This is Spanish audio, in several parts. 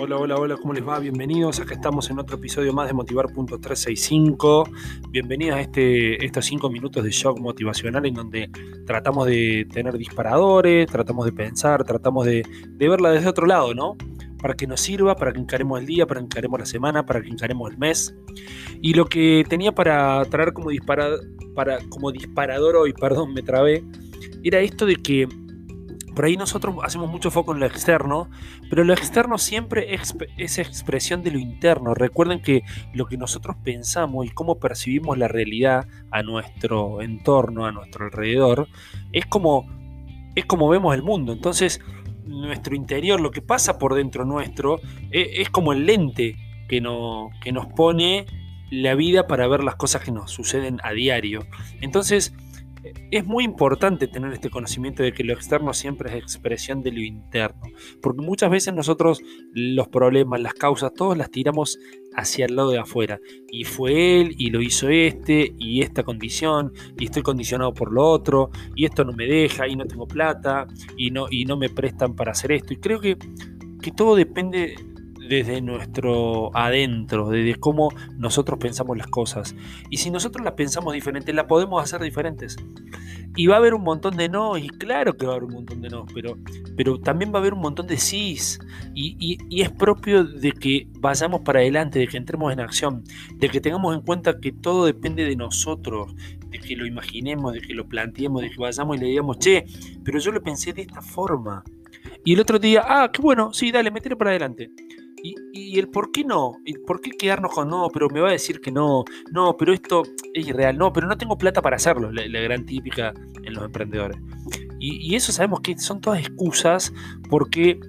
Hola, hola, hola, ¿cómo les va? Bienvenidos. Acá estamos en otro episodio más de Motivar.365. Bienvenidos a este, estos 5 minutos de shock motivacional en donde tratamos de tener disparadores, tratamos de pensar, tratamos de, verla desde otro lado, ¿no? Para que nos sirva, para que encaremos el día, para que encaremos la semana, para que encaremos el mes. Y lo que tenía para traer como, para, como disparador hoy, perdón, me trabé, era esto de que por ahí nosotros hacemos mucho foco en lo externo, pero lo externo siempre es expresión de lo interno. Recuerden que lo que nosotros pensamos y cómo percibimos la realidad a nuestro entorno, a nuestro alrededor, es como, es como vemos el mundo. Entonces, nuestro interior, lo que pasa por dentro nuestro, es, es como el lente que, no, que nos pone la vida para ver las cosas que nos suceden a diario. Entonces, es muy importante tener este conocimiento de que lo externo siempre es expresión de lo interno, porque muchas veces nosotros los problemas, las causas, todos las tiramos hacia el lado de afuera. Y fue él, y lo hizo este, y esta condición, y estoy condicionado por lo otro, y esto no me deja, y no tengo plata, y no, y no me prestan para hacer esto. Y creo que, que todo depende desde nuestro adentro, desde cómo nosotros pensamos las cosas. Y si nosotros las pensamos diferentes, las podemos hacer diferentes. Y va a haber un montón de no, y claro que va a haber un montón de no, pero, pero también va a haber un montón de sís. Y, y es propio de que vayamos para adelante, de que entremos en acción, de que tengamos en cuenta que todo depende de nosotros, de que lo imaginemos, de que lo planteemos, de que vayamos y le digamos, che, pero yo lo pensé de esta forma. Y el otro día, ah, qué bueno, sí, dale, metele para adelante. Y, el por qué no, el por qué quedarnos con no, pero me va a decir que no, no, pero esto es irreal, no, pero no tengo plata para hacerlo, la, gran típica en los emprendedores. Y, y, eso sabemos que son todas excusas porque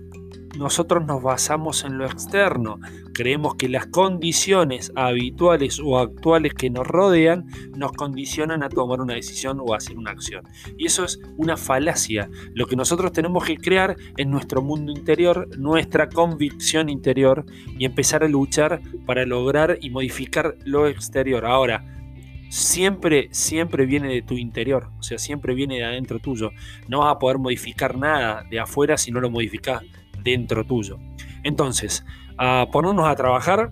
nosotros nos basamos en lo externo. Creemos que las condiciones habituales o actuales que nos rodean nos condicionan a tomar una decisión o a hacer una acción. Y eso es una falacia. Lo que nosotros tenemos que crear es nuestro mundo interior, nuestra convicción interior y empezar a luchar para lograr y modificar lo exterior. Ahora, siempre, siempre viene de tu interior, o sea, siempre viene de adentro tuyo. No vas a poder modificar nada de afuera si no lo modificas dentro tuyo. Entonces, ponernos a trabajar,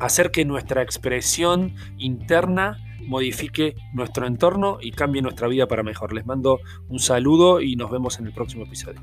hacer que nuestra expresión interna modifique nuestro entorno y cambie nuestra vida para mejor. Les mando un saludo y nos vemos en el próximo episodio.